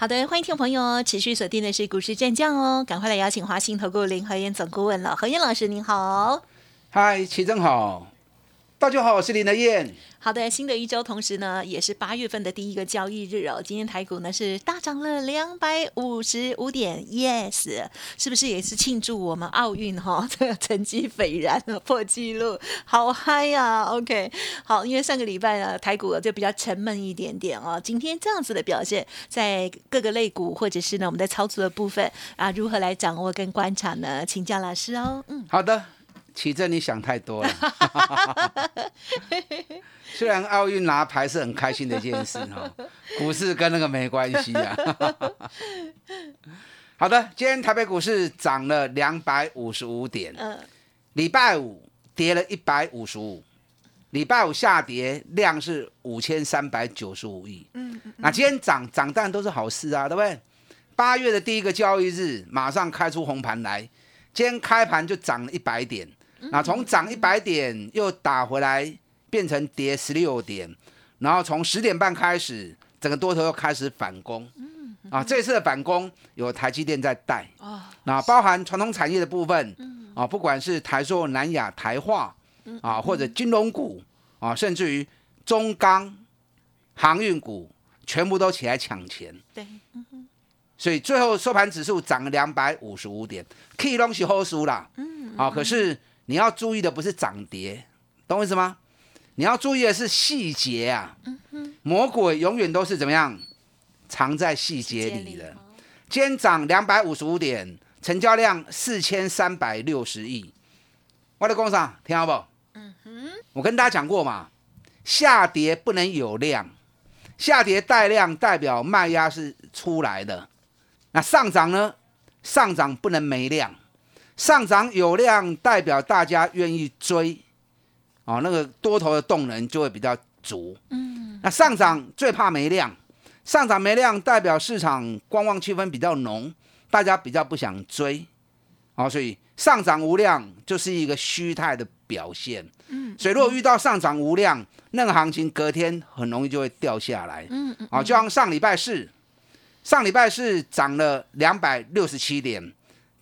好的，欢迎听众朋友持续锁定的是股市战将哦，赶快来邀请华兴投顾林和燕总顾问了，何燕老师您好。嗨，齐正好，大家好，我是林德燕。好的，新的一周，同时呢，也是八月份的第一个交易日哦。今天台股呢是大涨了两百五十五点，yes，是不是也是庆祝我们奥运哈？这个成绩斐然破纪录，好嗨呀！OK，好，因为上个礼拜呢，台股就比较沉闷一点点哦。今天这样子的表现，在各个类股或者是呢我们在操作的部分啊，如何来掌握跟观察呢？请教老师哦。嗯，好的。奇正，你想太多了。虽然奥运拿牌是很开心的一件事哈，股市跟那个没关系啊。好的，今天台北股市涨了两百五十五点。嗯。礼拜五跌了一百五十五，礼拜五下跌量是五千三百九十五亿。嗯嗯。那今天涨涨当然都是好事啊，对不对？八月的第一个交易日，马上开出红盘来，今天开盘就涨了一百点。那从涨一百点又打回来，变成跌十六点，然后从十点半开始，整个多头又开始反攻。啊，这次的反攻有台积电在带。那包含传统产业的部分。啊，不管是台塑、南亚、台化，啊，或者金融股，啊，甚至于中钢、航运股，全部都起来抢钱。对。所以最后收盘指数涨了两百五十五点，K 东西好输啦。嗯。啊，可是。你要注意的不是涨跌，懂我意思吗？你要注意的是细节啊。魔鬼永远都是怎么样，藏在细节里的。今天涨两百五十五点，成交量四千三百六十亿。我的工厂听好不？嗯哼。我跟大家讲过嘛，下跌不能有量，下跌带量代表卖压是出来的。那上涨呢？上涨不能没量。上涨有量，代表大家愿意追，哦，那个多头的动能就会比较足。嗯，那上涨最怕没量，上涨没量代表市场观望气氛比较浓，大家比较不想追，哦，所以上涨无量就是一个虚态的表现。嗯，所以如果遇到上涨无量，那个行情隔天很容易就会掉下来。嗯嗯，啊，就像上礼拜四，上礼拜四涨了两百六十七点。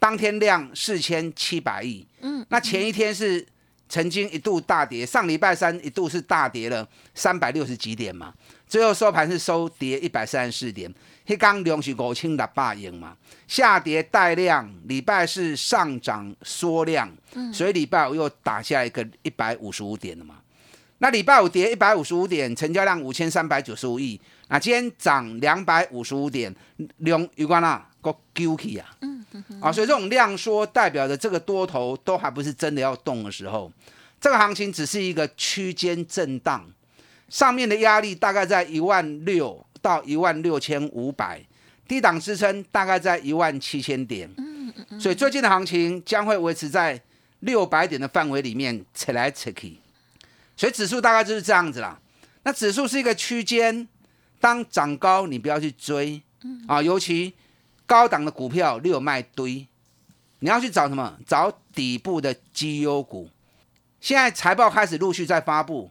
当天量四千七百亿，嗯，那前一天是曾经一度大跌，上礼拜三一度是大跌了三百六十几点嘛，最后收盘是收跌一百三十四点，黑刚量是五千六百亿嘛，下跌带量，礼拜是上涨缩量，嗯，所以礼拜五又打下一个一百五十五点了嘛，那礼拜五跌一百五十五点，成交量五千三百九十五亿，那今天涨两百五十五点，量有关啦，个救起啊，嗯。啊，所以这种量缩代表着这个多头都还不是真的要动的时候，这个行情只是一个区间震荡，上面的压力大概在一万六到一万六千五百，低档支撑大概在一万七千点。嗯嗯嗯。所以最近的行情将会维持在六百点的范围里面扯来扯去，所以指数大概就是这样子啦。那指数是一个区间，当涨高你不要去追，啊，尤其。高档的股票你有卖堆，你要去找什么？找底部的绩优股。现在财报开始陆续在发布，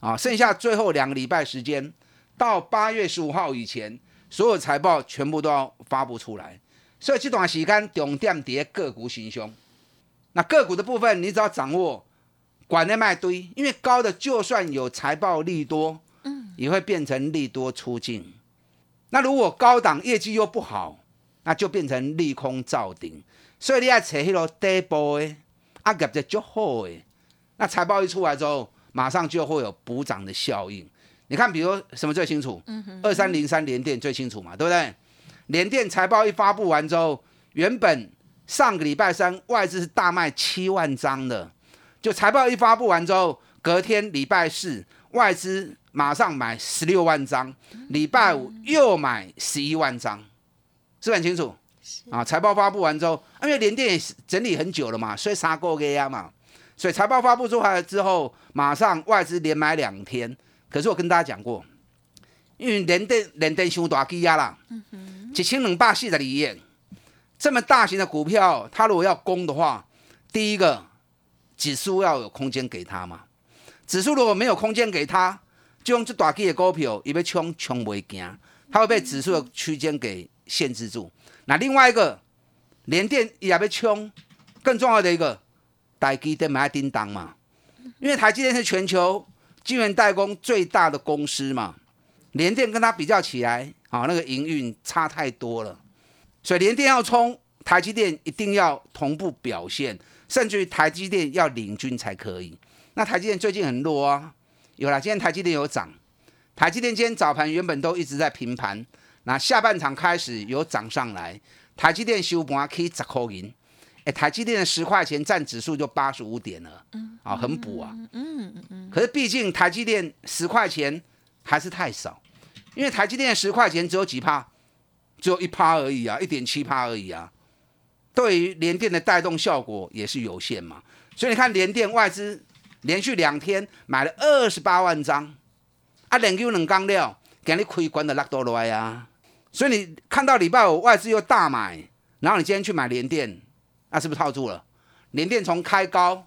啊，剩下最后两个礼拜时间，到八月十五号以前，所有财报全部都要发布出来。所以这段时间重点跌个股行凶。那个股的部分，你只要掌握管内卖堆，因为高的就算有财报利多，嗯，也会变成利多出境。那如果高档业绩又不好，那就变成利空造顶，所以你要找迄个底部的，啊业绩就好诶。那财报一出来之后，马上就会有补涨的效应。你看，比如什么最清楚？二三零三联电最清楚嘛，对不对？联电财报一发布完之后，原本上个礼拜三外资是大卖七万张的，就财报一发布完之后，隔天礼拜四外资马上买十六万张，礼拜五又买十一万张。是不很清楚啊！财报发布完之后，因为联电也整理很久了嘛，所以杀过 A 啊嘛，所以财报发布出来之后，马上外资连买两天。可是我跟大家讲过，因为连电连电伤大机啊啦，一千两百四十二亿，这么大型的股票，它如果要攻的话，第一个指数要有空间给它嘛。指数如果没有空间给它，就用这大机的股票，伊要冲冲袂行，它会被指数的区间给限制住。那另外一个连电也要冲，更重要的一个。台积电买叮当嘛，因为台积电是全球晶圆代工最大的公司嘛，联电跟它比较起来，啊，那个营运差太多了，所以联电要冲，台积电一定要同步表现，甚至于台积电要领军才可以。那台积电最近很弱啊，有了，今天台积电有涨，台积电今天早盘原本都一直在平盘，那下半场开始有涨上来，台积电收盘可以十块银。哎，台积电的十块钱占指数就八十五点了，嗯，啊，很补啊，嗯嗯嗯。可是毕竟台积电十块钱还是太少，因为台积电十块钱只有几趴，只有一趴而已啊，一点七趴而已啊。对于联电的带动效果也是有限嘛，所以你看联电外资连续两天买了二十八万张，啊，两九两刚料，给你亏关的拉多来啊。所以你看到礼拜五外资又大买，然后你今天去买联电。那是不是套住了？联电从开高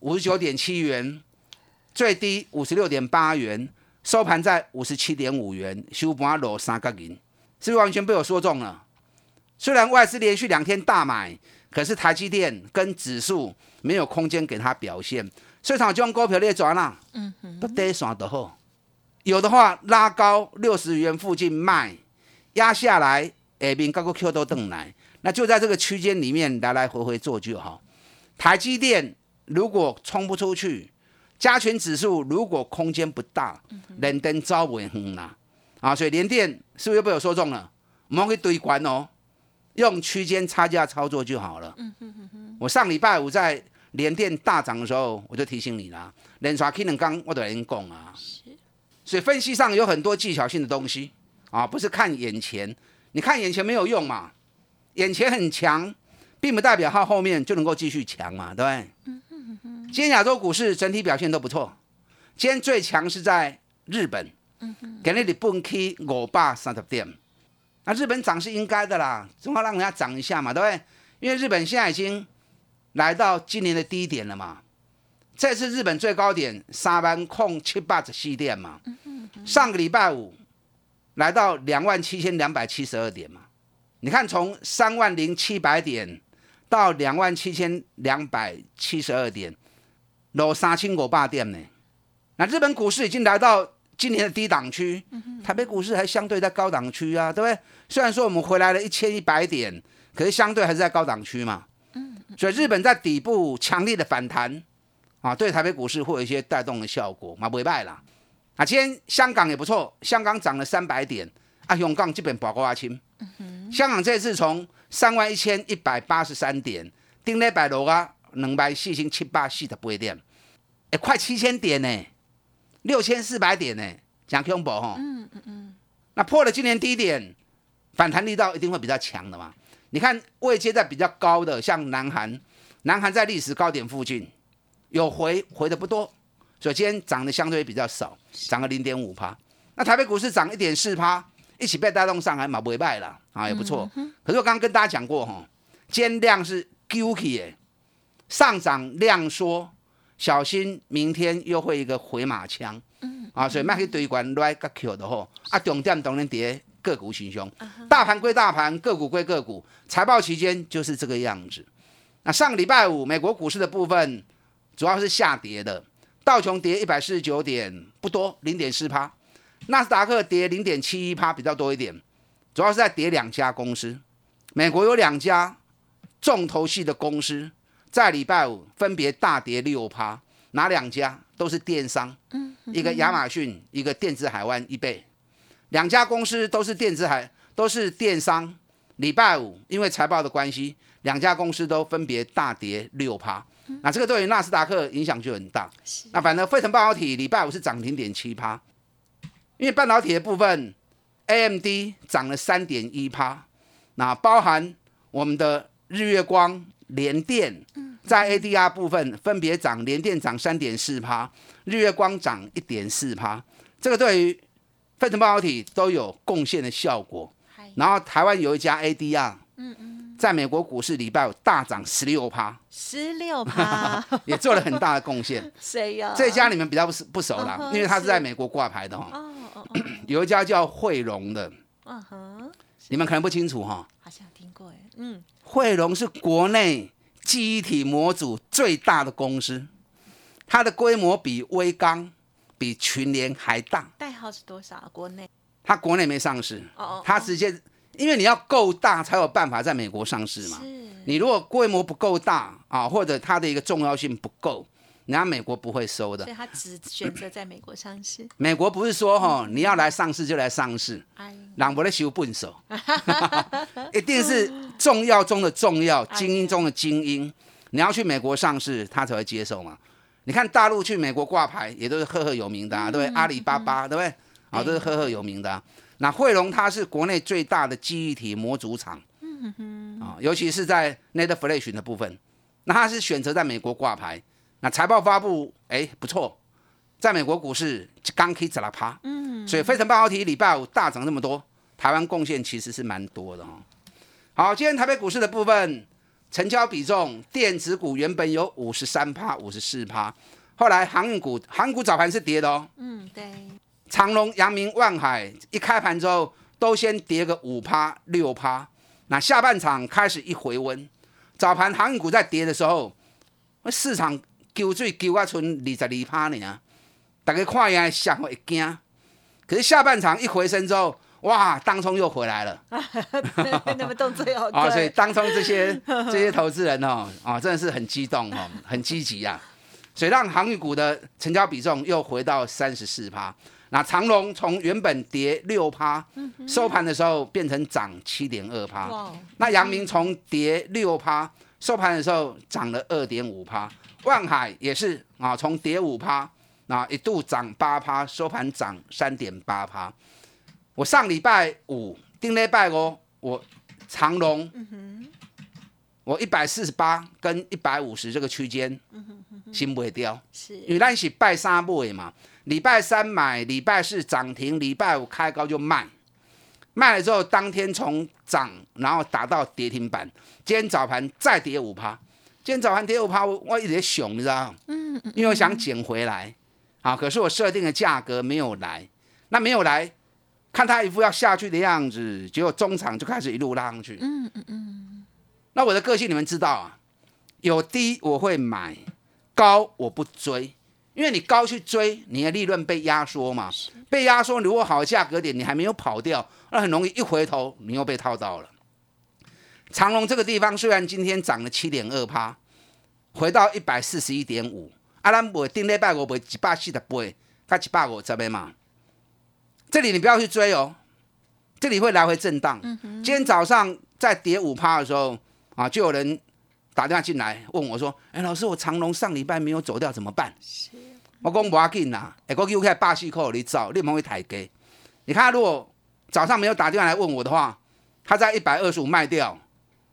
五十九点七元，最低五十六点八元，收盘在五十七点五元，收盘落三角银，是不是完全被我说中了？虽然外资连续两天大买，可是台积电跟指数没有空间给它表现，市场就用股票列转了，嗯哼，不得爽的好，有的话拉高六十元附近卖，压下来下面各个 Q 都等来。那就在这个区间里面来来回回做就好。台积电如果冲不出去，加权指数如果空间不大，连登招不远啦。啊，所以连电是不是又被我说中了？我们可以堆关哦，用区间差价操作就好了。嗯我上礼拜五在连电大涨的时候，我就提醒你啦，连刷 K 能刚我都人讲啊。所以分析上有很多技巧性的东西啊，不是看眼前，你看眼前没有用嘛。眼前很强，并不代表它后面就能够继续强嘛，对不对？今天亚洲股市整体表现都不错。今天最强是在日本，嗯哼给那里蹦 K 五百三十点。那日本涨是应该的啦，总要让人家涨一下嘛，对不对？因为日本现在已经来到今年的低点了嘛。这次日本最高点三万空七八十四点嘛，上个礼拜五来到两万七千两百七十二点嘛。你看，从三万零七百点到两万七千两百七十二点，落三千五百点呢。那日本股市已经来到今年的低档区，台北股市还相对在高档区啊，对不对？虽然说我们回来了一千一百点，可是相对还是在高档区嘛。所以日本在底部强烈的反弹啊，对台北股市会有一些带动的效果嘛，不会败啦。啊，今天香港也不错，香港涨了三百点，啊，香港这边保过阿清。香港这次从三万一千一百八十三点，顶礼拜六啊，两百四千七八四十八点，哎，快七千点呢，六千四百点呢，讲恐怖哈。嗯嗯嗯。那破了今年低点，反弹力道一定会比较强的嘛。你看位阶在比较高的，像南韩，南韩在历史高点附近有回回的不多，所以今天涨的相对比较少，涨了零点五趴。那台北股市涨一点四趴。一起被带动上海嘛，不会败了啊，也不错。可是我刚刚跟大家讲过哈，今量是 Q K 诶，上涨量缩，小心明天又会一个回马枪。嗯啊，所以卖去堆关来个 Q 的吼，啊，重点当然跌个股行凶，大盘归大盘，个股归个股。财报期间就是这个样子。那上个礼拜五美国股市的部分主要是下跌的，道琼跌一百四十九点，不多，零点四趴。纳斯达克跌零点七一趴比较多一点，主要是在跌两家公司。美国有两家重头戏的公司在礼拜五分别大跌六趴，哪两家都是电商，一个亚马逊，一个电子海湾一倍，两家公司都是电子海，都是电商。礼拜五因为财报的关系，两家公司都分别大跌六趴，那这个对于纳斯达克影响就很大。那反正费城半导体礼拜五是涨零点七趴。因为半导体的部分，AMD 涨了三点一趴，那包含我们的日月光、联电，在 ADR 部分分别涨，联电涨三点四趴，日月光涨一点四趴，这个对于费城半导体都有贡献的效果。然后台湾有一家 ADR，嗯嗯，在美国股市礼拜五大涨十六趴，十六 趴也做了很大的贡献。谁呀？这家你们比较不不熟啦，因为它是在美国挂牌的哈。哦哦哦。有一家叫汇荣的，嗯哼，你们可能不清楚哈。好像听过哎，嗯，汇荣是国内记忆体模组最大的公司，它的规模比微刚、比群联还大。代号是多少？国内？它国内没上市，哦哦它直接，因为你要够大才有办法在美国上市嘛。你如果规模不够大啊，或者它的一个重要性不够，人家美国不会收的。所以它只选择在美国上市。美国不是说哈，你要来上市就来上市，朗博的修笨手，一定是重要中的重要，精英中的精英。你要去美国上市，他才会接受嘛。你看大陆去美国挂牌也都是赫赫有名的，对不对？阿里巴巴，对不对？啊，都是赫赫有名的。那汇龙它是国内最大的记忆体模组厂，嗯哼，啊，尤其是在 Net Flash 的部分，那它是选择在美国挂牌。那财报发布，哎，不错，在美国股市刚可以砸拉趴，嗯，所以飞腾半导体礼拜五大涨那么多，台湾贡献其实是蛮多的哈。好，今天台北股市的部分成交比重，电子股原本有五十三趴、五十四趴，后来航运股，航股早盘是跌的哦，嗯，对。长隆、阳明、万海一开盘之后，都先跌个五趴、六趴。那下半场开始一回温，早盘航运股在跌的时候，市场救水救啊，剩二十二趴呢。大家看一下，吓会惊。可是下半场一回升之后，哇，当冲又回来了。那么动作又啊，所以当冲这些 这些投资人哦，啊，真的是很激动哦，很积极啊。所以让航运股的成交比重又回到三十四趴。那长隆从原本跌六趴，收盘的时候变成涨七点二趴。那阳明从跌六趴，收盘的时候涨了二点五趴。万海也是啊，从跌五趴，那一度涨八趴，收盘涨三点八趴。我上礼拜五定礼拜哦，我长隆，我一百四十八跟一百五十这个区间，新不会掉，是，因为咱是拜三买嘛。礼拜三买，礼拜四涨停，礼拜五开高就卖，卖了之后当天从涨，然后打到跌停板。今天早盘再跌五趴，今天早盘跌五趴，我我一直在熊，你知道嗯嗯。因为我想捡回来，啊，可是我设定的价格没有来，那没有来，看他一副要下去的样子，结果中场就开始一路拉上去。嗯嗯嗯。那我的个性你们知道啊，有低我会买，高我不追。因为你高去追，你的利润被压缩嘛，被压缩。如果好的价格点你还没有跑掉，那很容易一回头你又被套到了。长隆这个地方虽然今天涨了七点二趴，回到一百四十一点五，阿兰伯定礼拜五不几百四十倍，它几百五这边嘛。这里你不要去追哦，这里会来回震荡。今天早上在跌五趴的时候啊，就有人。打电话进来问我说：“哎，老师，我长隆上礼拜没有走掉怎么办？”我讲不要紧啦，哎，我叫开巴西扣你走，你不会抬给。你看，如果早上没有打电话来问我的话，他在一百二十五卖掉，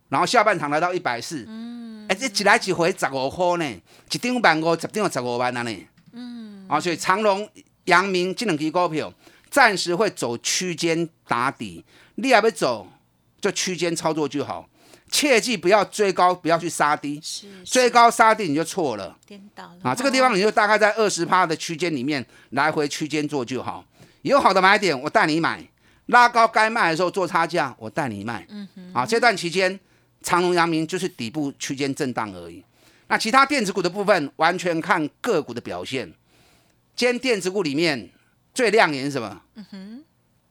然后下半场来到一百四，嗯，哎，这一来一回十五块呢，一张万五，十张十五万啊呢，嗯，啊，所以长隆、阳明这两支股票暂时会走区间打底，你还不走就区间操作就好。切记不要追高，不要去杀低。追高杀低你就错了。颠倒了啊！这个地方你就大概在二十趴的区间里面来回区间做就好。有好的买点，我带你买；拉高该卖的时候做差价，我带你卖。嗯哼。啊，这段期间长隆、阳明就是底部区间震荡而已。那其他电子股的部分，完全看个股的表现。今天电子股里面最亮眼是什么？嗯哼。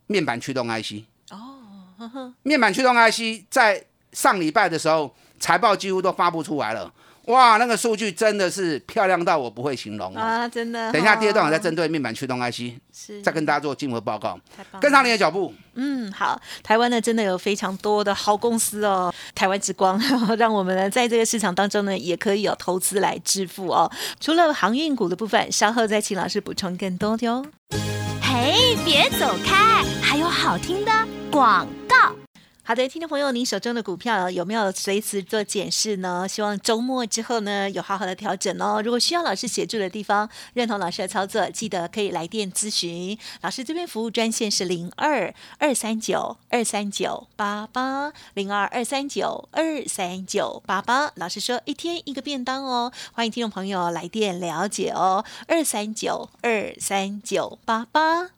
面板驱动 IC。哦。面板驱动 IC 在。上礼拜的时候，财报几乎都发布出来了，哇，那个数据真的是漂亮到我不会形容啊！真的。等一下第二段我再针对面板驱动 IC，是再跟大家做进一步报告。跟上你的脚步。嗯，好。台湾呢，真的有非常多的好公司哦，台湾之光，让我们呢在这个市场当中呢，也可以有投资来致富哦。除了航运股的部分，稍后再请老师补充更多的哦。嘿，别走开，还有好听的广告。好的，听众朋友，您手中的股票有没有随时做检视呢？希望周末之后呢，有好好的调整哦。如果需要老师协助的地方，认同老师的操作，记得可以来电咨询。老师这边服务专线是零二二三九二三九八八零二二三九二三九八八。老师说一天一个便当哦，欢迎听众朋友来电了解哦。二三九二三九八八。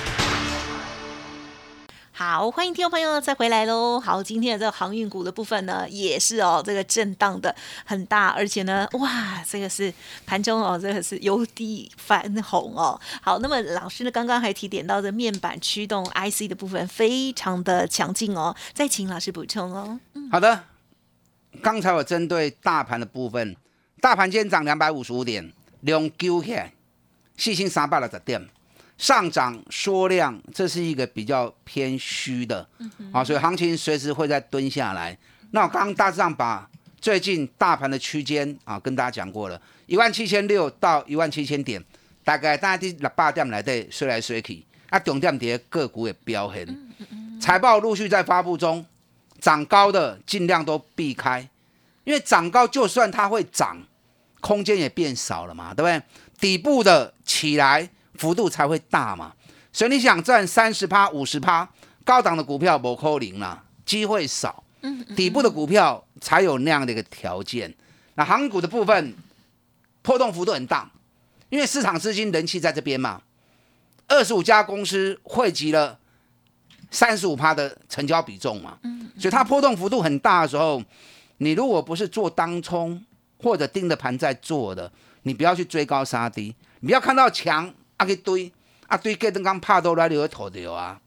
好，欢迎听众朋友再回来喽。好，今天的这个航运股的部分呢，也是哦，这个震荡的很大，而且呢，哇，这个是盘中哦，这个是由低翻红哦。好，那么老师呢，刚刚还提点到这面板驱动 IC 的部分非常的强劲哦，再请老师补充哦。好的，刚才我针对大盘的部分，大盘今天涨两百五十五点，两九起，四千三百六十点。上涨缩量，这是一个比较偏虚的，啊，所以行情随时会再蹲下来。那我刚刚大致上把最近大盘的区间啊跟大家讲过了，一万七千六到一万七千点，大概大概六八点来的随来随去，啊，重点跌个股也飙很，财报陆续在发布中，涨高的尽量都避开，因为涨高就算它会涨，空间也变少了嘛，对不对？底部的起来。幅度才会大嘛，所以你想赚三十趴、五十趴，高档的股票不扣零了，机会少。嗯，底部的股票才有那样的一个条件。那航股的部分波动幅度很大，因为市场资金人气在这边嘛。二十五家公司汇集了三十五趴的成交比重嘛，嗯，所以它波动幅度很大的时候，你如果不是做当冲或者盯着盘在做的，你不要去追高杀低，你不要看到强。啊，去堆啊堆，隔登刚拍到来就会吐掉啊！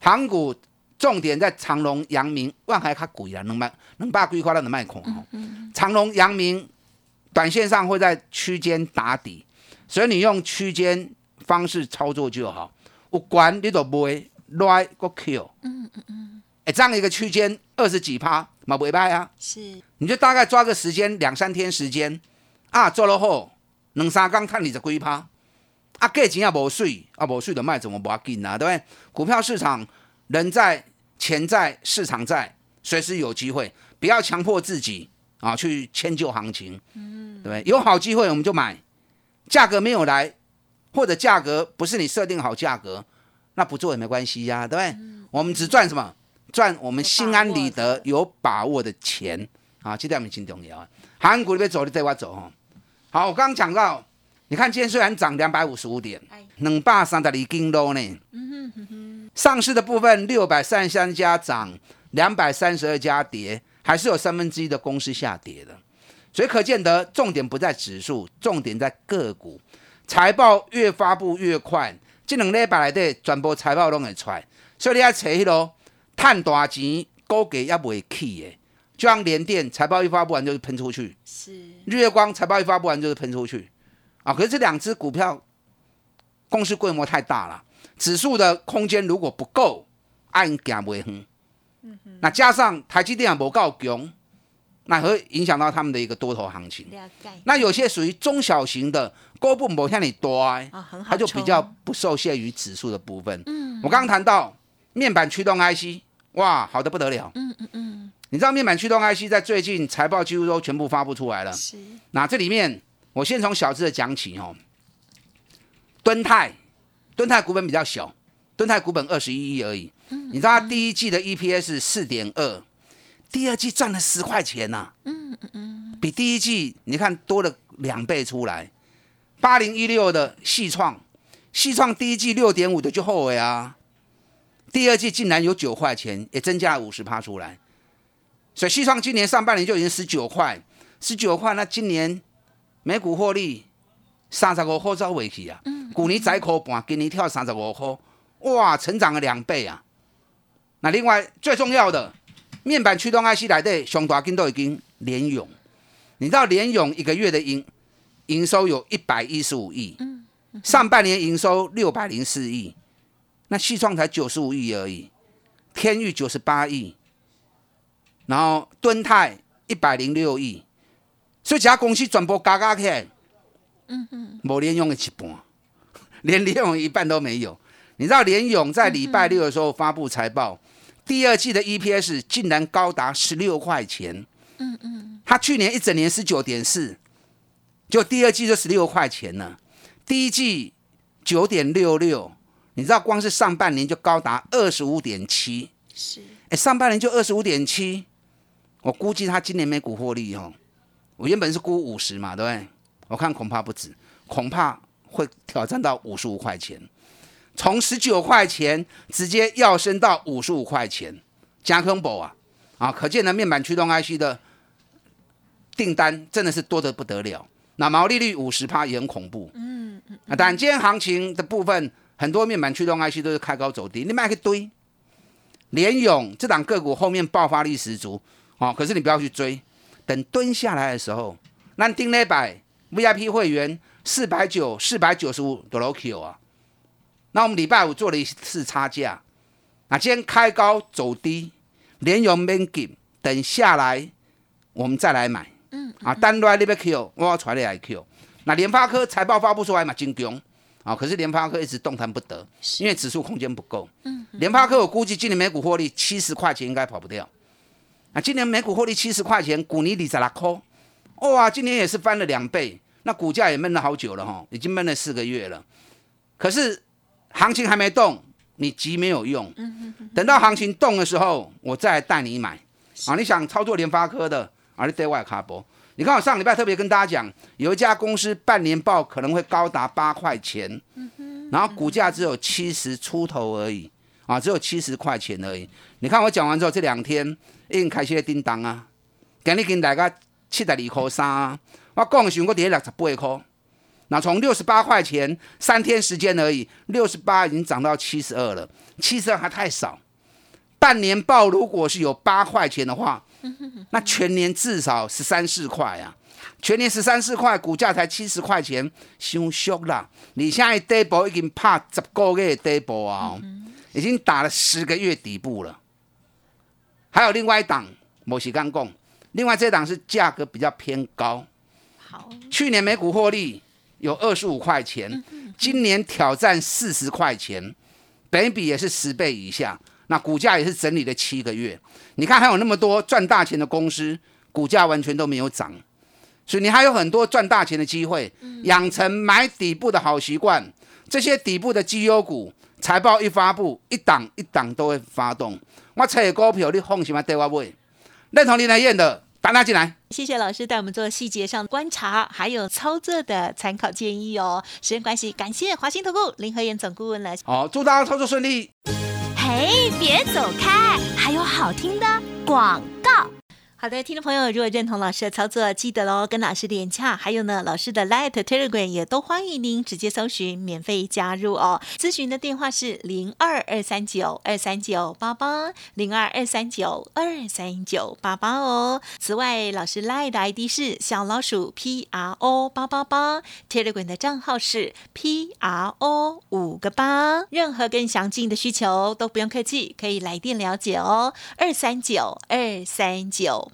盘股重点在长隆、阳明、万海较贵啊，两百两百几块咱就卖空哦。长隆、阳明短线上会在区间打底，所以你用区间方式操作就好。有管你都买来个 Q，嗯嗯嗯，哎，这样一个区间二十几趴嘛，袂歹啊。是，你就大概抓个时间两三天时间啊，做了后两三天看你的龟趴。啊，价钱也无水，啊无水的卖怎么不要紧啊？对不对？股票市场人在钱在市场在，随时有机会，不要强迫自己啊去迁就行情，嗯，对不对？有好机会我们就买，价格没有来，或者价格不是你设定好价格，那不做也没关系呀，对不对？我们只赚什么？赚我们心安理得、有把握的钱啊！这点很重要啊。韩国那边走，你带我走哈。好，我刚刚讲到。你看，今天虽然涨两百五十五点，两百三十二斤多呢。上市的部分六百三十三家涨，两百三十二家跌，还是有三分之一的公司下跌的。所以可见得，重点不在指数，重点在个股。财报越发布越快，这两礼拜来的全部财报拢会出来。所以你要找迄啰赚大钱，高价也未起的，就像联电财报一发布完就是喷出去，是日月光财报一发布完就是喷出去。啊，可是这两只股票公司规模太大了，指数的空间如果不够，按行不远。那加上台积电也不够强，那会影响到他们的一个多头行情。那有些属于中小型的，高不某像你多，它就比较不受限于指数的部分。嗯，我刚刚谈到面板驱动 IC，哇，好的不得了。嗯嗯嗯，你知道面板驱动 IC 在最近财报几乎都全部发布出来了。是，那这里面。我先从小字的讲起哦。敦泰，敦泰股本比较小，敦泰股本二十一亿而已。你知道它第一季的 EPS 四点二，第二季赚了十块钱呐，嗯嗯嗯，比第一季你看多了两倍出来。八零一六的细创，细创第一季六点五的就后悔啊，第二季竟然有九块钱，也增加了五十趴出来。所以细创今年上半年就已经十九块，十九块，那今年每股获利三十五块走尾去啊，去年仔口半，今年跳三十五块，哇，成长了两倍啊。那另外最重要的面板驱动 IC 来的熊大金都已经连勇，你知道连勇一个月的营营收有一百一十五亿，上半年营收六百零四亿，那西创才九十五亿而已，天域九十八亿。然后敦泰一百零六亿，所以其他公司全部加加起来，嗯嗯，没联用的一半，连联用一半都没有。你知道联勇在礼拜六的时候发布财报，第二季的 EPS 竟然高达十六块钱，嗯嗯，他去年一整年是九点四，就第二季就十六块钱了，第一季九点六六，你知道光是上半年就高达二十五点七，是，哎，上半年就二十五点七。我估计他今年每股获利哦，我原本是估五十嘛，对不对？我看恐怕不止，恐怕会挑战到五十五块钱，从十九块钱直接要升到五十五块钱，加坑宝啊啊！可见呢，面板驱动 IC 的订单真的是多得不得了。那毛利率五十趴也很恐怖，嗯嗯。啊，但今天行情的部分，很多面板驱动 IC 都是开高走低，你买一堆，联勇这档个股后面爆发力十足。哦，可是你不要去追，等蹲下来的时候，那定那百 VIP 会员四百九、四百九十五的 l o k 啊。那我们礼拜五做了一次差价，那今天开高走低，连用 man g 等下来我们再来买。嗯，啊，单来那边 Q，我要出来来 Q。那联发科财报发布出来嘛，金强啊，可是联发科一直动弹不得，因为指数空间不够。嗯，联发科我估计今年每股获利七十块钱应该跑不掉。那今年每股获利七十块钱，股尼里在那扣，哇，今年也是翻了两倍，那股价也闷了好久了哈，已经闷了四个月了。可是行情还没动，你急没有用。等到行情动的时候，我再带你买。啊，你想操作联发科的，啊，你对外卡博。你看我上礼拜特别跟大家讲，有一家公司半年报可能会高达八块钱，然后股价只有七十出头而已，啊，只有七十块钱而已。你看我讲完之后，这两天。已经开始咧叮当啊！今日跟大家七十二块三啊！我讲时我跌六十八块，那从六十八块钱三天时间而已，六十八已经涨到七十二了，七十二还太少。半年报如果是有八块钱的话，那全年至少十三四块啊！全年十三四块，股价才七十块钱，太俗啦！你现在底部已经拍十个月底部啊，已经打了十个月底部了。还有另外一档，某西刚供，另外这档是价格比较偏高。好，去年每股获利有二十五块钱，今年挑战四十块钱，本比也是十倍以下。那股价也是整理了七个月。你看还有那么多赚大钱的公司，股价完全都没有涨，所以你还有很多赚大钱的机会。养成买底部的好习惯，这些底部的绩优股，财报一发布，一档一档都会发动。我猜股票，你放心嘛，对我买。认同林来燕的，打他进来。谢谢老师带我们做细节上观察，还有操作的参考建议哦。时间关系，感谢华兴投顾林和燕总顾问来。好，祝大家操作顺利。嘿，别走开，还有好听的广告。好的，听众朋友，如果认同老师的操作，记得喽，跟老师连洽。还有呢，老师的 Light Telegram 也都欢迎您直接搜寻，免费加入哦。咨询的电话是零二二三九二三九八八零二二三九二三九八八哦。此外，老师 Light 的 ID 是小老鼠 P R O 八八八，Telegram 的账号是 P R O 五个八。任何更详尽的需求都不用客气，可以来电了解哦。二三九二三九。